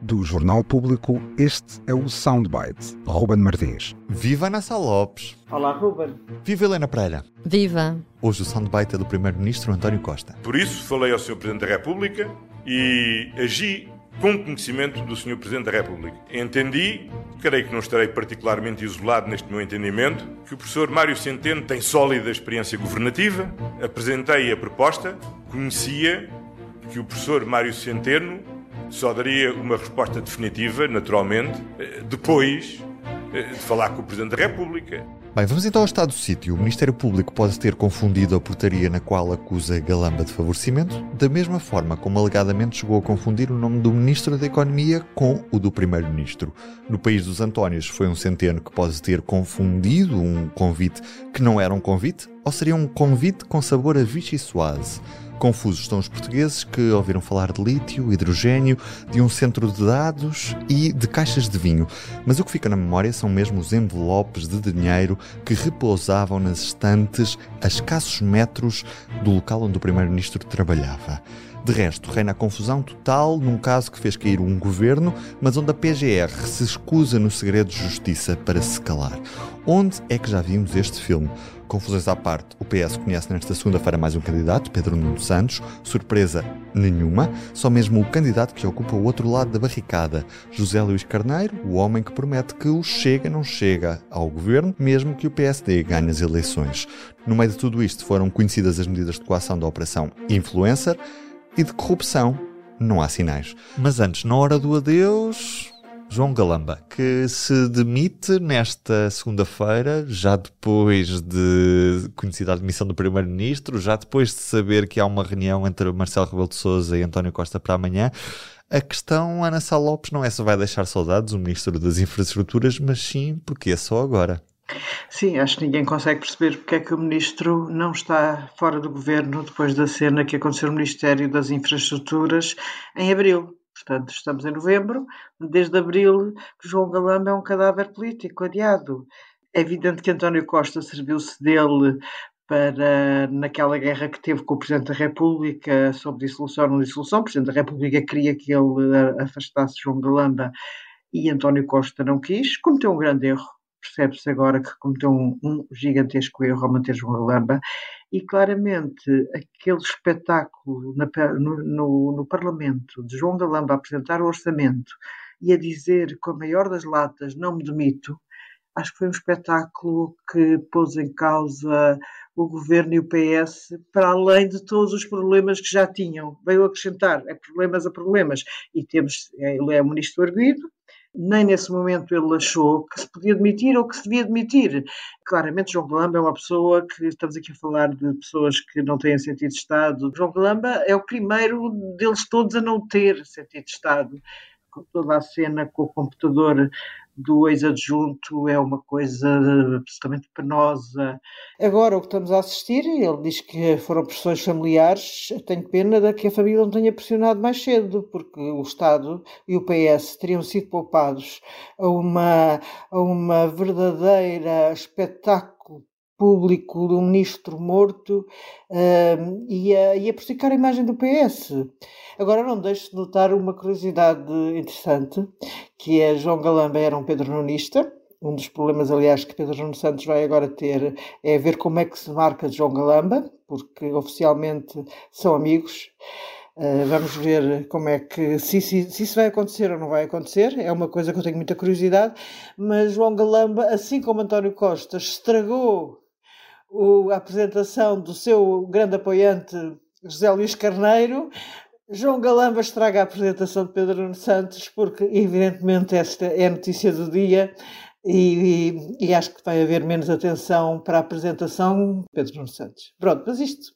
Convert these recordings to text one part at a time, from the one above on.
Do Jornal Público, este é o Soundbite. Ruben Martins. Viva Ana Sá Lopes. Olá, Ruben. Viva Helena Pereira. Viva. Hoje o Soundbite é do Primeiro-Ministro António Costa. Por isso, falei ao Sr. Presidente da República e agi com conhecimento do Sr. Presidente da República. Entendi, creio que não estarei particularmente isolado neste meu entendimento, que o professor Mário Centeno tem sólida experiência governativa. Apresentei a proposta, conhecia que o professor Mário Centeno só daria uma resposta definitiva, naturalmente, depois eh, de falar com o Presidente da República. Bem, vamos então ao estado do sítio. O Ministério Público pode ter confundido a portaria na qual acusa Galamba de favorecimento, da mesma forma como alegadamente chegou a confundir o nome do Ministro da Economia com o do Primeiro-Ministro. No país dos Antónios foi um centeno que pode ter confundido um convite que não era um convite, ou seria um convite com sabor a Vichy Soise. Confusos estão os portugueses que ouviram falar de lítio, hidrogênio, de um centro de dados e de caixas de vinho. Mas o que fica na memória são mesmo os envelopes de dinheiro que repousavam nas estantes a escassos metros do local onde o Primeiro-Ministro trabalhava. De resto, reina a confusão total num caso que fez cair um governo, mas onde a PGR se escusa no segredo de justiça para se calar. Onde é que já vimos este filme? Confusões à parte, o PS conhece nesta segunda-feira mais um candidato, Pedro Nuno Santos. Surpresa nenhuma, só mesmo o candidato que ocupa o outro lado da barricada, José Luís Carneiro, o homem que promete que o Chega não chega ao governo, mesmo que o PSD ganhe as eleições. No meio de tudo isto foram conhecidas as medidas de coação da Operação Influencer e de corrupção não há sinais. Mas antes, na hora do adeus, João Galamba, que se demite nesta segunda-feira, já depois de conhecida a admissão do Primeiro-Ministro, já depois de saber que há uma reunião entre Marcelo Rebelo de Sousa e António Costa para amanhã. A questão, Ana Sá Lopes, não é se vai deixar saudades o Ministro das Infraestruturas, mas sim porque é só agora. Sim, acho que ninguém consegue perceber porque é que o Ministro não está fora do Governo depois da cena que aconteceu no Ministério das Infraestruturas em Abril. Portanto, estamos em novembro, desde abril que João Galamba é um cadáver político adiado. É evidente que António Costa serviu-se dele para, naquela guerra que teve com o Presidente da República sobre dissolução ou não dissolução, o Presidente da República queria que ele afastasse João Galamba e António Costa não quis, cometeu um grande erro percebe-se agora que cometeu um, um, gigantesco erro ao manter João Galamba e claramente aquele espetáculo na, no, no, no, Parlamento de João Galamba a apresentar o orçamento e a dizer com a maior das latas não me demito, acho que foi um espetáculo que pôs em causa o governo e o PS para além de todos os problemas que já tinham. Veio acrescentar é problemas a problemas. E temos, ele é ministro arguído, nem nesse momento ele achou que se podia demitir ou que se devia demitir. Claramente, João Galamba é uma pessoa que, estamos aqui a falar de pessoas que não têm sentido de Estado. João Galamba é o primeiro deles todos a não ter sentido de Estado. Toda a cena com o computador do ex-adjunto é uma coisa absolutamente penosa. Agora, o que estamos a assistir, ele diz que foram pressões familiares, tenho pena de que a família não tenha pressionado mais cedo, porque o Estado e o PS teriam sido poupados a uma, a uma verdadeira espetáculo público um ministro morto uh, e, a, e a prejudicar a imagem do PS. Agora não deixo de notar uma curiosidade interessante, que é João Galamba era um pedronista, um dos problemas, aliás, que Pedro Nuno Santos vai agora ter é ver como é que se marca João Galamba, porque oficialmente são amigos. Uh, vamos ver como é que se, se, se, isso vai acontecer ou não vai acontecer. É uma coisa que eu tenho muita curiosidade. Mas João Galamba, assim como António Costa, estragou o, a apresentação do seu grande apoiante José Luís Carneiro. João Galamba estraga a apresentação de Pedro Nuno Santos, porque, evidentemente, esta é a notícia do dia e, e, e, acho que vai haver menos atenção para a apresentação de Pedro Nuno Santos. Pronto, mas isto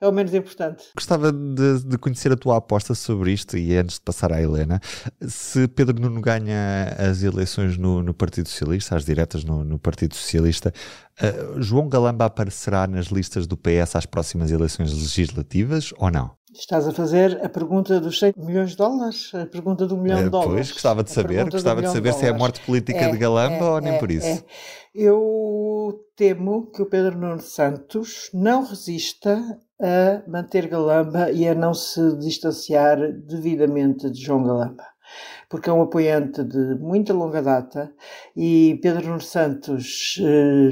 é o menos importante. Gostava de, de, conhecer a tua aposta sobre isto e antes de passar à Helena, se Pedro Nuno ganha as eleições no, no Partido Socialista, as diretas no, no Partido Socialista, uh, João Galamba aparecerá nas listas do PS às próximas eleições legislativas ou não? Estás a fazer a pergunta dos 100 milhões de dólares? A pergunta do milhão de dólares? Pois, gostava de saber, gostava de saber de se é a morte política é, de Galamba é, ou nem é, por isso. É. Eu temo que o Pedro Nuno Santos não resista a manter Galamba e a não se distanciar devidamente de João Galamba. Porque é um apoiante de muita longa data e Pedro Nuno Santos, eh,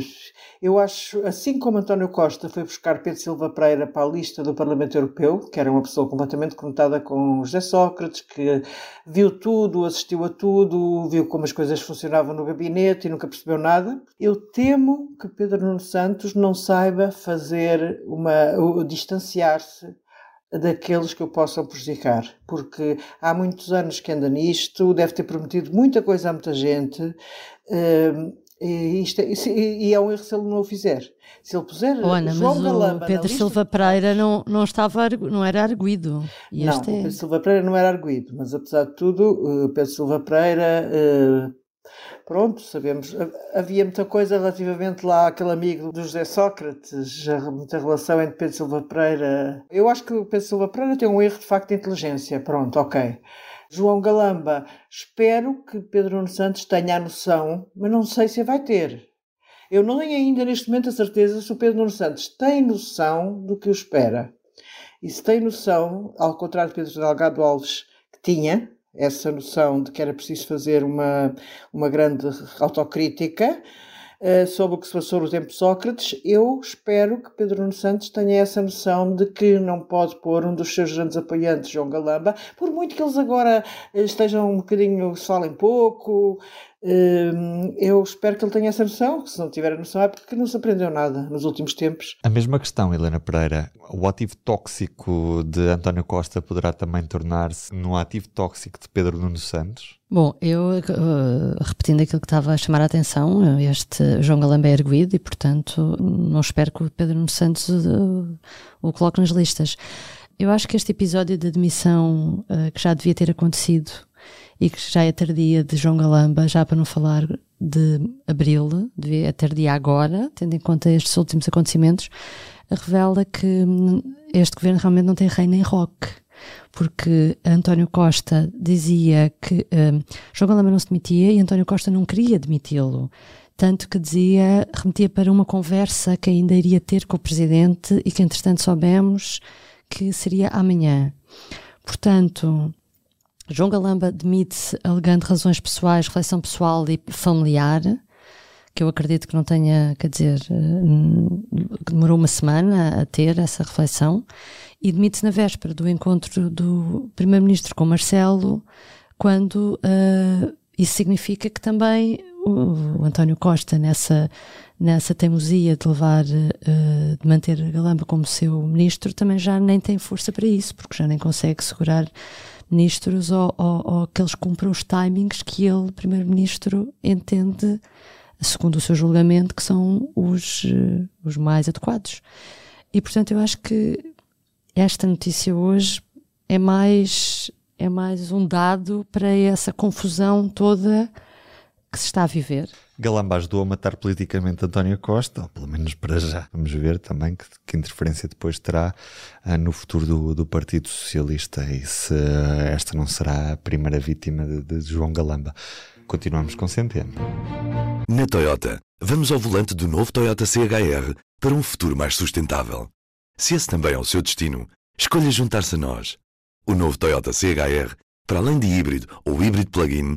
eu acho, assim como António Costa foi buscar Pedro Silva Pereira para a lista do Parlamento Europeu, que era uma pessoa completamente conectada com José Sócrates, que viu tudo, assistiu a tudo, viu como as coisas funcionavam no gabinete e nunca percebeu nada, eu temo que Pedro Nuno Santos não saiba fazer uma, distanciar-se daqueles que o possam prejudicar, porque há muitos anos que anda nisto, deve ter prometido muita coisa a muita gente, hum, e, isto, é, e é um erro se ele não o fizer. Se ele puser oh, Ana, João mas o Pedro Silva Pereira não, não, estava, não era arguído. E não, é... Pedro Silva Pereira não era arguído, mas apesar de tudo, Pedro Silva Pereira uh, Pronto, sabemos. Havia muita coisa relativamente lá àquele amigo do José Sócrates, muita relação entre Pedro Silva Pereira. Eu acho que o Pedro Silva Pereira tem um erro de facto de inteligência. Pronto, ok. João Galamba, espero que Pedro Nuno Santos tenha a noção, mas não sei se vai ter. Eu não tenho ainda neste momento a certeza se o Pedro Nuno Santos tem noção do que o espera. E se tem noção, ao contrário de Pedro Delgado Alves, que tinha, essa noção de que era preciso fazer uma, uma grande autocrítica uh, sobre o que se passou no tempo de Sócrates, eu espero que Pedro Nuno Santos tenha essa noção de que não pode pôr um dos seus grandes apoiantes, João Galamba, por muito que eles agora estejam um bocadinho, se falem pouco, eu espero que ele tenha essa noção, que se não tiver a noção é porque não se aprendeu nada nos últimos tempos. A mesma questão, Helena Pereira. O ativo tóxico de António Costa poderá também tornar-se no ativo tóxico de Pedro Nuno Santos? Bom, eu uh, repetindo aquilo que estava a chamar a atenção, este João Galamba é erguido e, portanto, não espero que o Pedro Nuno Santos uh, o coloque nas listas. Eu acho que este episódio de admissão uh, que já devia ter acontecido e que já é tardia de João Galamba, já para não falar de abril, é tardia agora, tendo em conta estes últimos acontecimentos, revela que este governo realmente não tem rei nem roque. Porque António Costa dizia que um, João Galamba não se demitia e António Costa não queria demiti-lo tanto que dizia, remetia para uma conversa que ainda iria ter com o Presidente e que entretanto soubemos que seria amanhã. Portanto, João Galamba demite-se alegando razões pessoais, reflexão pessoal e familiar, que eu acredito que não tenha, quer dizer, eh, demorou uma semana a ter essa reflexão, e demite-se na véspera do encontro do Primeiro-Ministro com Marcelo, quando uh, isso significa que também o, o, António Costa, nessa, nessa teimosia de levar, uh, de manter Galamba como seu ministro, também já nem tem força para isso, porque já nem consegue segurar ministros ou, ou, ou que eles cumpram os timings que ele, primeiro-ministro, entende, segundo o seu julgamento, que são os, uh, os mais adequados. E, portanto, eu acho que esta notícia hoje é mais, é mais um dado para essa confusão toda que se está a viver. Galamba ajudou a matar politicamente António Costa, ou pelo menos para já. Vamos ver também que, que interferência depois terá uh, no futuro do, do, Partido Socialista e se uh, esta não será a primeira vítima de, de João Galamba. Continuamos com Centeno. Na Toyota, vamos ao volante do novo Toyota CHR para um futuro mais sustentável. Se esse também é o seu destino, escolha juntar-se a nós. O novo Toyota CHR, para além de híbrido ou híbrido plug-in,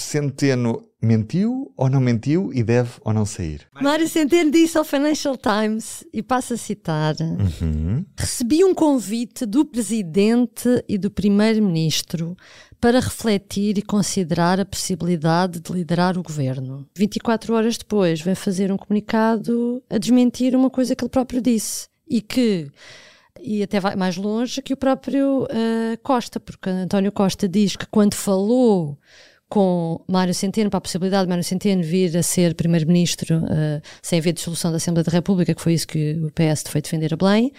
Centeno mentiu ou não mentiu e deve ou não sair? Mário Centeno disse ao Financial Times, e passo a citar: uhum. Recebi um convite do Presidente e do Primeiro-Ministro para refletir e considerar a possibilidade de liderar o governo. 24 horas depois, vem fazer um comunicado a desmentir uma coisa que ele próprio disse e que e até vai mais longe que o próprio uh, Costa, porque António Costa diz que quando falou com Mário Centeno, para a possibilidade de Mário Centeno vir a ser Primeiro-Ministro uh, sem haver dissolução da Assembleia da República, que foi isso que o PS foi defender a Belém,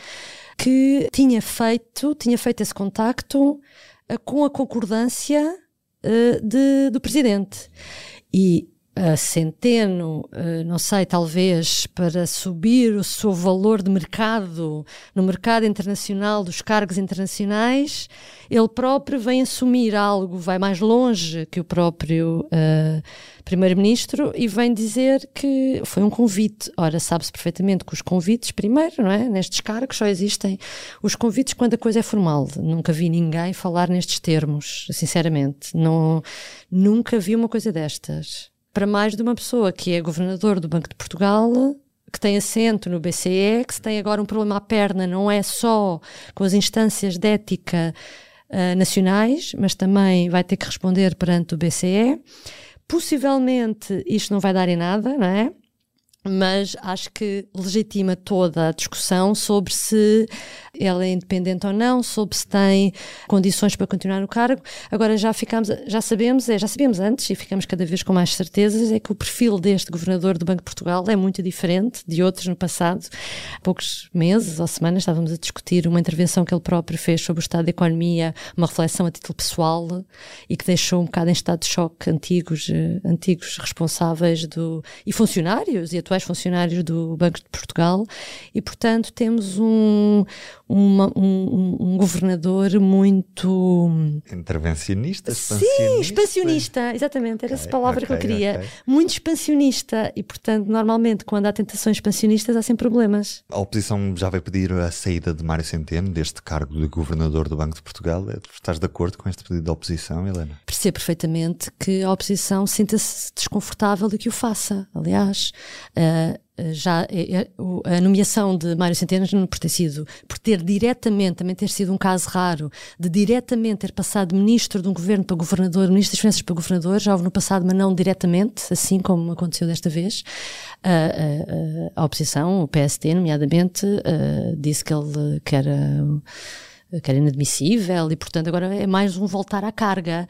que tinha feito, tinha feito esse contacto uh, com a concordância uh, de, do Presidente. E a Centeno, uh, não sei, talvez para subir o seu valor de mercado no mercado internacional dos cargos internacionais, ele próprio vem assumir algo, vai mais longe que o próprio uh, Primeiro-Ministro e vem dizer que foi um convite. Ora, sabe-se perfeitamente que os convites, primeiro, não é? Nestes cargos só existem os convites quando a coisa é formal. Nunca vi ninguém falar nestes termos, sinceramente. Não, nunca vi uma coisa destas. Para mais de uma pessoa que é governador do Banco de Portugal, que tem assento no BCE, que se tem agora um problema à perna, não é só com as instâncias de ética uh, nacionais, mas também vai ter que responder perante o BCE. Possivelmente isto não vai dar em nada, não é? Mas acho que legitima toda a discussão sobre se ela é independente ou não, sobre se tem condições para continuar no cargo. Agora já ficamos, já sabemos, é, já sabíamos antes e ficamos cada vez com mais certezas é que o perfil deste governador do Banco de Portugal é muito diferente de outros no passado. Há poucos meses ou semanas estávamos a discutir uma intervenção que ele próprio fez sobre o estado da economia, uma reflexão a título pessoal e que deixou um bocado em estado de choque antigos, eh, antigos responsáveis do, e funcionários e atuais funcionários do Banco de Portugal e, portanto, temos um, uma, um, um, governador muito. Intervencionista? Expansionista? Sim, expansionista, exatamente, era okay, essa palavra okay, que eu queria. Okay. Muito expansionista e, portanto, normalmente, quando há tentações expansionistas, há sempre problemas. A oposição já vai pedir a saída de Mário Centeno deste cargo de governador do Banco de Portugal. Estás de acordo com este pedido da oposição, Helena? Percebo perfeitamente que a oposição sinta-se desconfortável de que o faça. Aliás, uh, já é, é, a nomeação de Mário Centeno por ter sido, por ter diretamente, também ter sido um caso raro, de diretamente ter passado ministro de um governo para governador, ministro das Finanças para governador, já houve no passado, mas não diretamente, assim como aconteceu desta vez. A, a, a oposição, o PST, nomeadamente, disse que ele que era, que era inadmissível e, portanto, agora é mais um voltar à carga.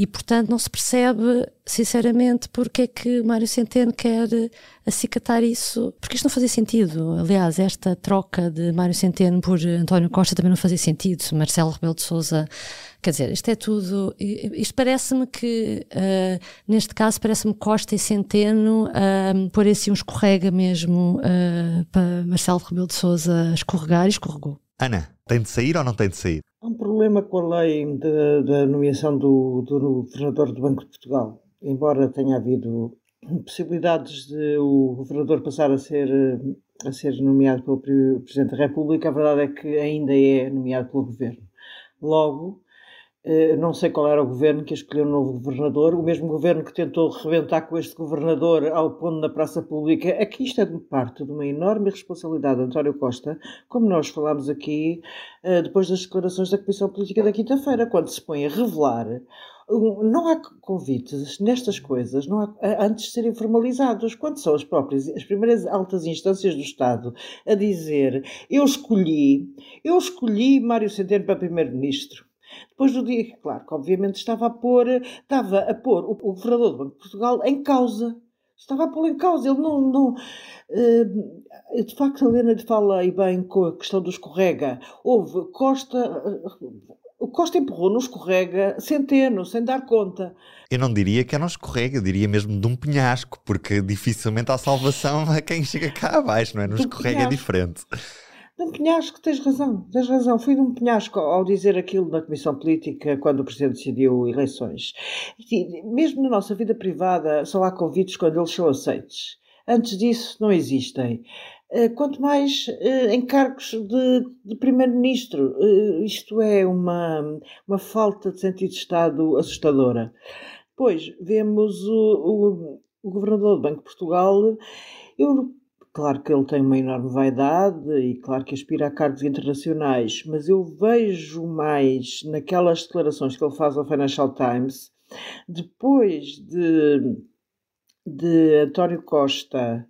E, portanto, não se percebe, sinceramente, porque é que Mário Centeno quer acicatar isso. Porque isto não fazia sentido. Aliás, esta troca de Mário Centeno por António Costa também não fazia sentido. Marcelo Rebelo de Souza. Quer dizer, isto é tudo. Isto parece-me que, uh, neste caso, parece-me Costa e Centeno uh, assim um escorrega mesmo uh, para Marcelo Rebelo de Souza escorregar e escorregou. Ana, tem de sair ou não tem de sair? Problema com a lei da nomeação do, do governador do Banco de Portugal. Embora tenha havido possibilidades de o governador passar a ser, a ser nomeado pelo Presidente da República, a verdade é que ainda é nomeado pelo Governo. Logo, não sei qual era o governo que escolheu um novo governador, o mesmo governo que tentou rebentar com este governador ao pondo na praça pública. Aqui isto é de parte de uma enorme responsabilidade de António Costa, como nós falámos aqui eh, depois das declarações da Comissão Política da quinta-feira, quando se põe a revelar. Não há convites nestas coisas não há, antes de serem formalizados. Quando são as próprias, as primeiras altas instâncias do Estado a dizer eu escolhi, eu escolhi Mário Centeno para Primeiro-Ministro depois do dia, claro, que obviamente estava a pôr, estava a pôr o, o governador do Banco de Portugal em causa. Estava a pôr em causa. Ele não. não uh, de facto, a Helena fala aí bem com a questão do escorrega. Houve Costa. o Costa empurrou no escorrega centeno, sem dar conta. Eu não diria que era um escorrega, eu diria mesmo de um penhasco, porque dificilmente há salvação a quem chega cá abaixo, não é? No escorrega é diferente. De um penhasco, tens razão, tens razão. Fui de um penhasco ao dizer aquilo na Comissão Política quando o Presidente decidiu eleições. E, mesmo na nossa vida privada, só há convites quando eles são aceitos. Antes disso, não existem. Eh, quanto mais eh, encargos de, de Primeiro-Ministro. Eh, isto é uma, uma falta de sentido de Estado assustadora. Depois, vemos o, o, o Governador do Banco de Portugal. Eu Claro que ele tem uma enorme vaidade e claro que aspira a cargos internacionais, mas eu vejo mais naquelas declarações que ele faz ao Financial Times, depois de, de António Costa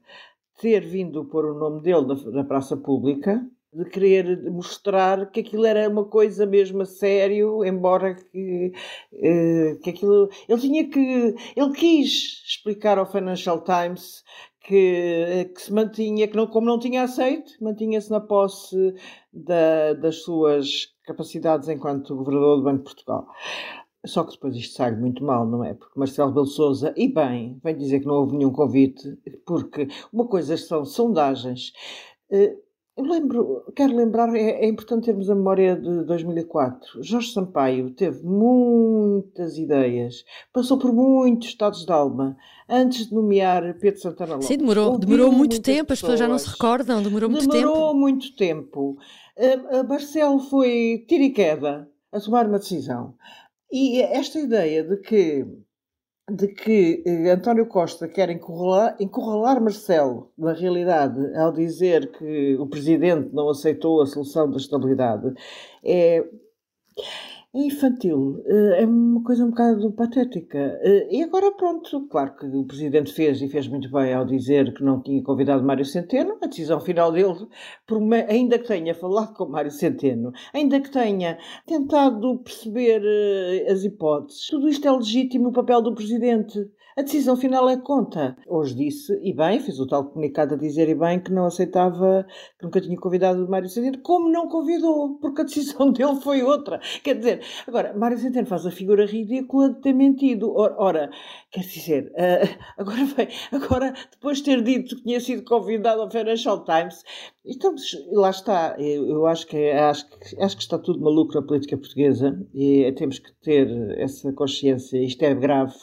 ter vindo pôr o nome dele na, na praça pública, de querer mostrar que aquilo era uma coisa mesmo a sério, embora que, eh, que aquilo. Ele tinha que. Ele quis explicar ao Financial Times que, que se mantinha, que não, como não tinha aceito, mantinha-se na posse da, das suas capacidades enquanto governador do Banco de Portugal. Só que depois isto sai muito mal, não é? Porque Marcelo Belo Souza, e bem, vem dizer que não houve nenhum convite, porque uma coisa são sondagens. Eh, eu lembro, quero lembrar, é, é, importante termos a memória de 2004. Jorge Sampaio teve muitas ideias, passou por muitos estados de alma antes de nomear Pedro Santana Lopes. Sim, demorou, demorou muito tempo, as pessoas já não se recordam, demorou muito demorou tempo. Demorou muito tempo. Uh, Marcelo foi tira e queda a tomar uma decisão. E esta ideia de que, de que eh, António Costa quer encurralar, encurralar Marcelo, na realidade, ao dizer que o presidente não aceitou a solução da estabilidade, é é infantil, eh, é uma coisa um bocado patética. Eh, e agora, pronto, claro que o Presidente fez e fez muito bem ao dizer que não tinha convidado Mário Centeno. A decisão final dele, ainda que tenha falado com Mário Centeno, ainda que tenha tentado perceber eh, as hipóteses, tudo isto é legítimo o papel do Presidente. A decisão final é conta. Hoje disse, e bem, fez o tal comunicado a dizer, e bem, que não aceitava, que nunca tinha convidado o Mário Centeno, como não convidou, porque a decisão dele foi outra. Quer dizer, agora, Mário Centeno faz a figura ridícula de ter mentido. Ora, quer dizer, uh, agora vem, agora, depois de ter dito que tinha sido convidado ao Financial Times, estamos, lá está, eu, acho, que, acho, que, acho que está tudo maluco na política portuguesa e temos que ter essa consciência, isto é grave,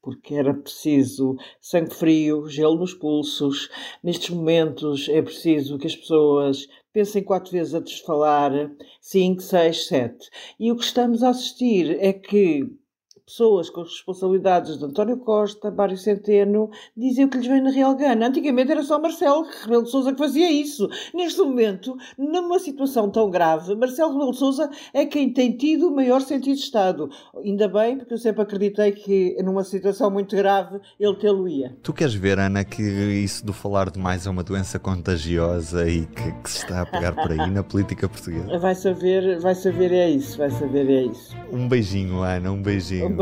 porque era preciso sangue frio, gelo nos pulsos. Nestes momentos é preciso que as pessoas pensem quatro vezes antes de falar, cinco, seis, sete. E o que estamos a assistir é que pessoas com responsabilidades de António Costa, Mário Centeno, dizem o que lhes vem na real gana. Antigamente era só Marcelo Rebelo de Sousa que fazia isso. Neste momento, numa situação tão grave, Marcelo Rebelo de Sousa é quem tem tido o maior sentido de Estado. Ainda bem, porque eu sempre acreditei que numa situação muito grave ele tê-lo-ia. Tu queres ver, Ana, que isso do falar demais é uma doença contagiosa e que, que se está a pegar por aí na política portuguesa? Vai saber, vai saber é isso, vai saber é isso. Um beijinho, Ana, um beijinho. Um